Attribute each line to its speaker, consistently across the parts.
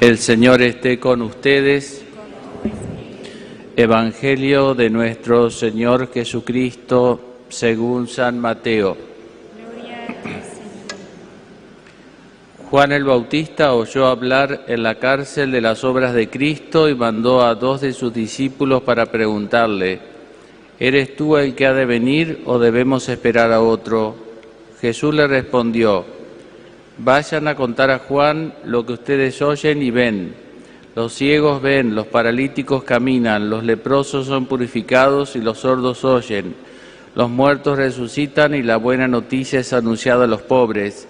Speaker 1: El Señor esté con ustedes. Evangelio de nuestro Señor Jesucristo según San Mateo. Juan el Bautista oyó hablar en la cárcel de las obras de Cristo y mandó a dos de sus discípulos para preguntarle, ¿eres tú el que ha de venir o debemos esperar a otro? Jesús le respondió, Vayan a contar a Juan lo que ustedes oyen y ven. Los ciegos ven, los paralíticos caminan, los leprosos son purificados y los sordos oyen. Los muertos resucitan y la buena noticia es anunciada a los pobres.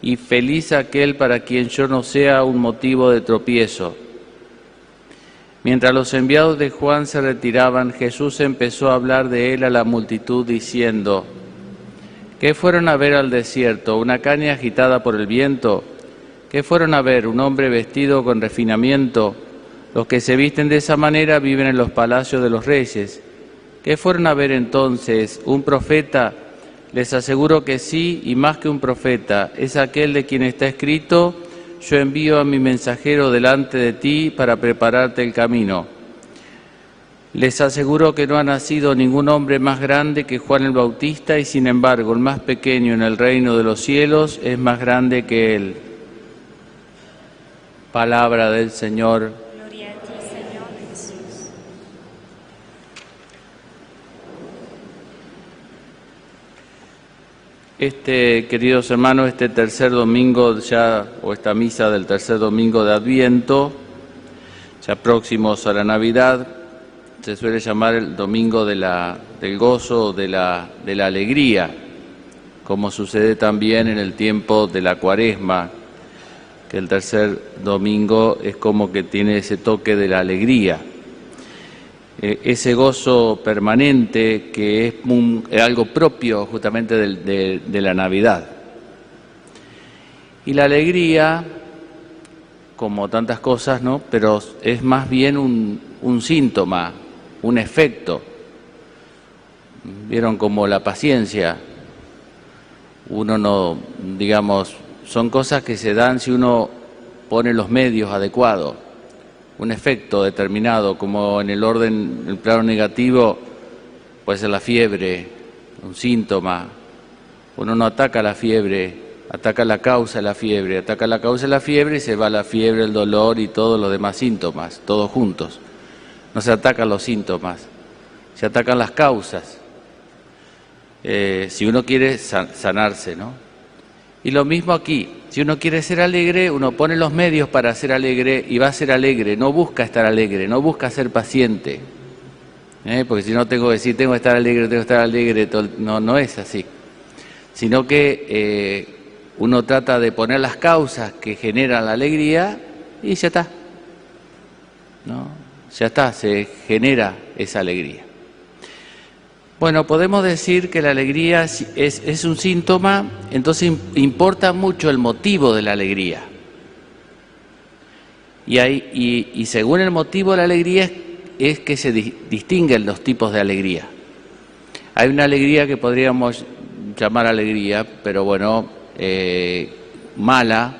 Speaker 1: Y feliz aquel para quien yo no sea un motivo de tropiezo. Mientras los enviados de Juan se retiraban, Jesús empezó a hablar de él a la multitud diciendo, ¿Qué fueron a ver al desierto? ¿Una caña agitada por el viento? ¿Qué fueron a ver? ¿Un hombre vestido con refinamiento? Los que se visten de esa manera viven en los palacios de los reyes. ¿Qué fueron a ver entonces? ¿Un profeta? Les aseguro que sí, y más que un profeta, es aquel de quien está escrito, yo envío a mi mensajero delante de ti para prepararte el camino. Les aseguro que no ha nacido ningún hombre más grande que Juan el Bautista y sin embargo el más pequeño en el reino de los cielos es más grande que él. Palabra del Señor.
Speaker 2: Gloria a ti, Señor Jesús.
Speaker 1: Este, queridos hermanos, este tercer domingo ya, o esta misa del tercer domingo de Adviento, ya próximos a la Navidad, se suele llamar el domingo del gozo, de la, alegría, como sucede también en el tiempo de la cuaresma, que el tercer domingo es como que tiene ese toque de la alegría. Eh, ese gozo permanente que es un- algo propio justamente de, de la Navidad. Y la alegría, como tantas cosas, ¿no? Pero es más bien un, un síntoma, un efecto. Vieron como la paciencia, uno no, digamos, son cosas que se dan si uno pone los medios adecuados, un efecto determinado, como en el orden, el plano negativo, puede ser la fiebre, un síntoma. Uno no ataca la fiebre, ataca la causa de la fiebre, ataca la causa de la fiebre y se va la fiebre, el dolor y todos los demás síntomas, todos juntos. No se atacan los síntomas, se atacan las causas. Eh, si uno quiere san- sanarse, ¿no? Y lo mismo aquí, si uno quiere ser alegre, uno pone los medios para ser alegre y va a ser alegre, no busca estar alegre, no busca ser paciente. ¿eh? Porque si no tengo que decir, tengo que estar alegre, tengo que estar alegre, no, no es así. Sino que eh, uno trata de poner las causas que generan la alegría y ya está. ¿no? Ya está, se genera esa alegría. Bueno, podemos decir que la alegría es, es- un síntoma, entonces im- importa mucho el motivo de la alegría. Y, hay- y- según el motivo de la alegría es, que se di- distinguen los tipos de alegría. Hay una alegría que podríamos llamar alegría, pero bueno, eh, mala,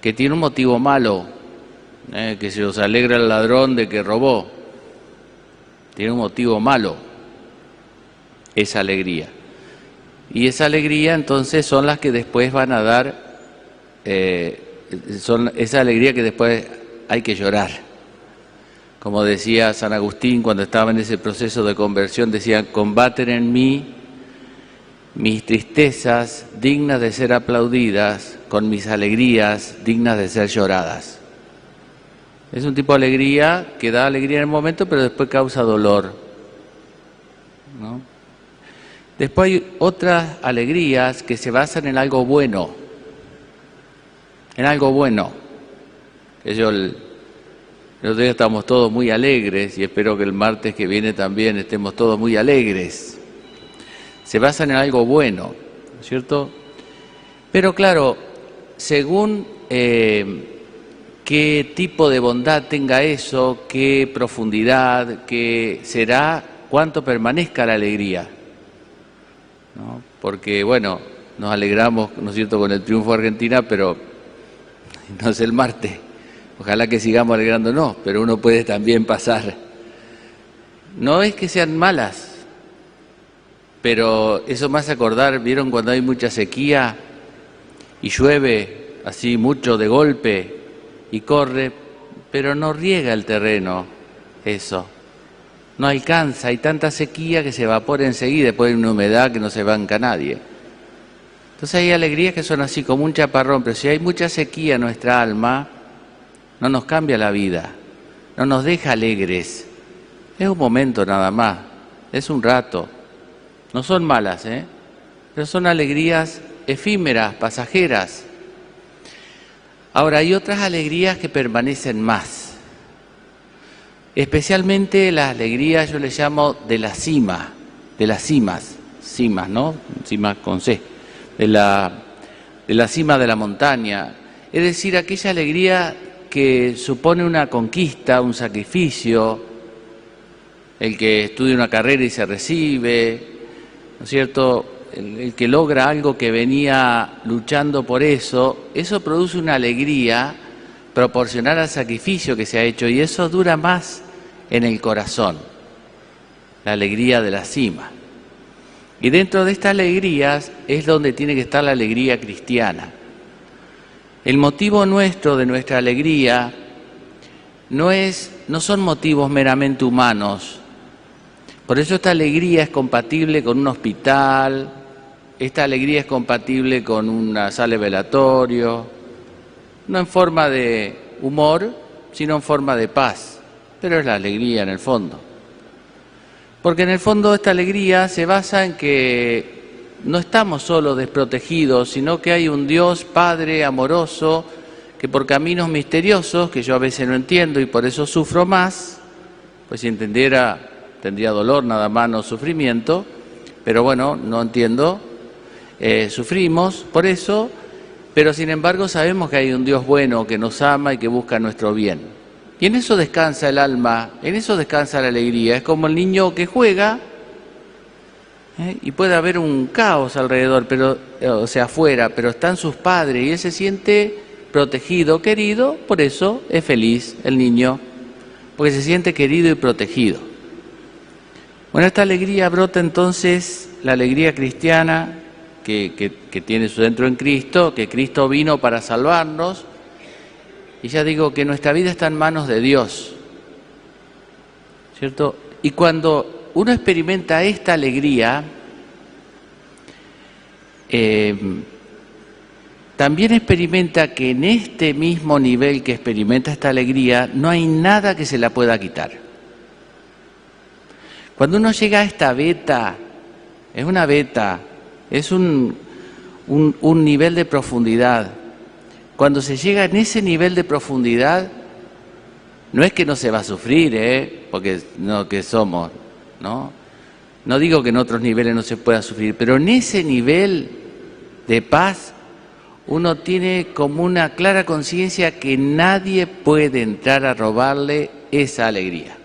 Speaker 1: que tiene un motivo malo, eh, que se os alegra el ladrón de que robó. Tiene un motivo malo esa alegría. Y esa alegría entonces son las que después van a dar, eh, son esa alegría que después hay que llorar. Como decía San Agustín cuando estaba en ese proceso de conversión, decía, combaten en mí mis tristezas dignas de ser aplaudidas, con mis alegrías dignas de ser lloradas. Es un tipo de alegría que da alegría en el momento, pero después causa dolor. ¿no? Después hay otras alegrías que se basan en algo bueno, en algo bueno. Yo el, el otro día estamos todos muy alegres y espero que el martes que viene también estemos todos muy alegres. Se basan en algo bueno, ¿no es ¿cierto? Pero claro, según eh, qué tipo de bondad tenga eso, qué profundidad, qué será, cuánto permanezca la alegría. ¿no? Porque, bueno, nos alegramos, ¿no es cierto?, con el triunfo de Argentina, pero no es el martes, Ojalá que sigamos alegrándonos, pero uno puede también pasar. No es que sean malas, pero eso hace acordar, ¿vieron cuando hay mucha sequía y llueve así mucho de golpe y corre, pero no riega el terreno eso? No alcanza, hay tanta sequía que se evapora enseguida, después hay una humedad que no se banca nadie. Entonces hay alegrías que son así como un chaparrón, pero si hay mucha sequía en nuestra alma, no nos cambia la vida, no nos deja alegres. Es un momento nada más, es un rato. No son malas, ¿eh? pero son alegrías efímeras, pasajeras. Ahora, hay otras alegrías que permanecen más. Especialmente las alegrías, yo les llamo de la cima, de las cimas, cimas, ¿no? Cimas con C, de la, de la cima de la montaña. Es decir, aquella alegría que supone una conquista, un sacrificio, el que estudia una carrera y se recibe, ¿no es cierto? El, que logra algo que venía luchando por eso, eso produce una alegría proporcional al sacrificio que se ha hecho y eso dura más en el corazón, la alegría de la cima. Y dentro de estas alegrías es donde tiene que estar la alegría cristiana. El motivo nuestro de nuestra alegría no, es, no son motivos meramente humanos. Por eso esta alegría es compatible con un hospital, esta alegría es compatible con una sala de velatorio, no en forma de humor, sino en forma de paz, pero es la alegría en el fondo. Porque en el fondo esta alegría se basa en que no estamos solo desprotegidos, sino que hay un Dios Padre amoroso que por caminos misteriosos, que yo a veces no entiendo y por eso sufro más, pues si entendiera tendría dolor nada más, no sufrimiento, pero bueno, no entiendo, eh, sufrimos por eso, pero sin embargo sabemos que hay un Dios bueno que nos ama y que busca nuestro bien. Y en eso descansa el alma, en eso descansa la alegría, es como el niño que juega, ¿eh? y puede haber un caos alrededor, pero, o sea, afuera, pero están sus padres y él se siente protegido, querido, por eso es feliz el niño, porque se siente querido y protegido. Bueno, esta alegría brota entonces, la alegría cristiana que, tiene su centro en Cristo, que Cristo vino para salvarnos, y ya digo que nuestra vida está en manos de Dios, ¿cierto? Y cuando uno experimenta esta alegría, eh, también experimenta que en este mismo nivel que experimenta esta alegría, no hay nada que se la pueda quitar. Cuando uno llega a esta beta, es una beta, es un, un nivel de profundidad. Cuando se llega en ese nivel de profundidad, no es que no se va a sufrir, ¿eh? porque no que somos, ¿no? No digo que en otros niveles no se pueda sufrir, pero en ese nivel de paz uno tiene como una clara conciencia que nadie puede entrar a robarle esa alegría.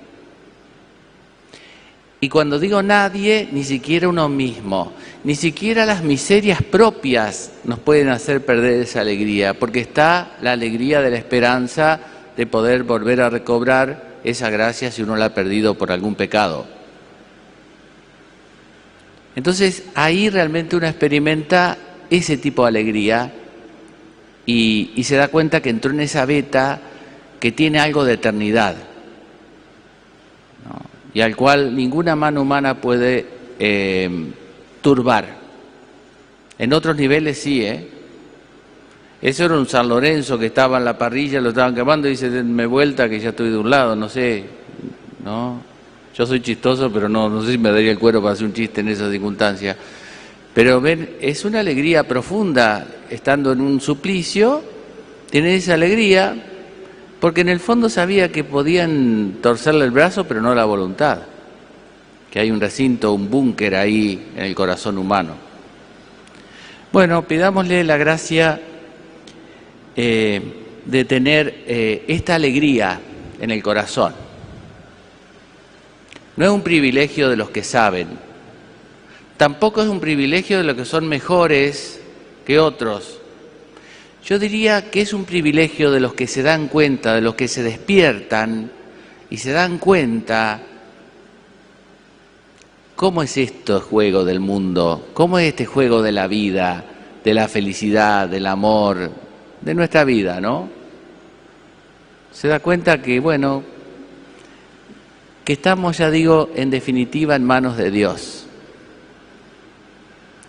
Speaker 1: Y cuando digo nadie, ni siquiera uno mismo, ni siquiera las miserias propias nos pueden hacer perder esa alegría, porque está la alegría de la esperanza de poder volver a recobrar esa gracia si uno la ha perdido por algún pecado. Entonces ahí realmente uno experimenta ese tipo de alegría y, se da cuenta que entró en esa beta que tiene algo de eternidad y al cual ninguna mano humana puede eh, turbar. En otros niveles sí, ¿eh? Eso era un San Lorenzo que estaba en la parrilla, lo estaban quemando y dice, denme vuelta que ya estoy de un lado, no sé, ¿no? Yo soy chistoso, pero no, no sé si me daría el cuero para hacer un chiste en esa circunstancia. Pero ven, es una alegría profunda estando en un suplicio, tiene esa alegría, porque en el fondo sabía que podían torcerle el brazo, pero no la voluntad, que hay un recinto, un búnker ahí en el corazón humano. Bueno, pidámosle la gracia eh, de tener eh, esta alegría en el corazón. No es un privilegio de los que saben, tampoco es un privilegio de los que son mejores que otros. Yo diría que es un privilegio de los que se dan cuenta, de los que se despiertan y se dan cuenta cómo es esto el juego del mundo, cómo es este juego de la vida, de la felicidad, del amor, de nuestra vida, ¿no? Se da cuenta que, bueno, que estamos, ya digo, en definitiva en manos de Dios,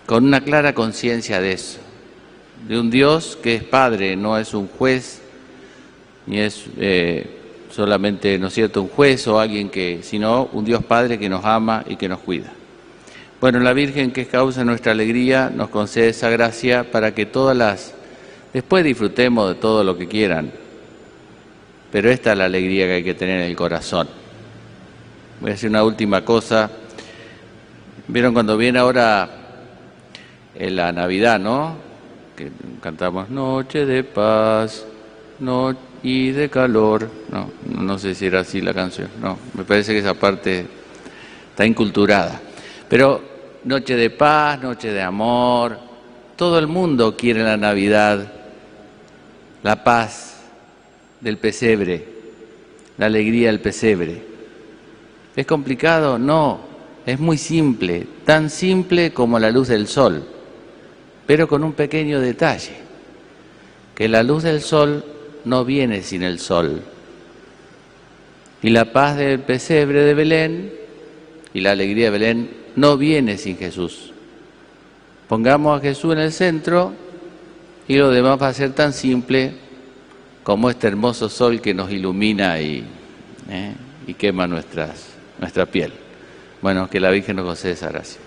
Speaker 1: con una clara conciencia de eso de un Dios que es Padre, no es un juez, ni es eh, solamente, ¿no es cierto?, un juez o alguien que, sino un Dios Padre que nos ama y que nos cuida. Bueno, la Virgen, que es causa de nuestra alegría, nos concede esa gracia para que todas las... Después disfrutemos de todo lo que quieran, pero esta es la alegría que hay que tener en el corazón. Voy a hacer una última cosa. ¿Vieron cuando viene ahora en la Navidad, no? Que cantamos Noche de paz no, y de calor. No, no sé si era así la canción. No, me parece que esa parte está inculturada. Pero Noche de paz, Noche de amor, todo el mundo quiere la Navidad, la paz del pesebre, la alegría del pesebre. ¿Es complicado? No, es muy simple, tan simple como la luz del sol pero con un pequeño detalle, que la luz del sol no viene sin el sol. Y la paz del pesebre de Belén y la alegría de Belén no viene sin Jesús. Pongamos a Jesús en el centro y lo demás va a ser tan simple como este hermoso sol que nos ilumina y, ¿eh? quema nuestras, nuestra piel. Bueno, que la Virgen nos conceda esa gracia.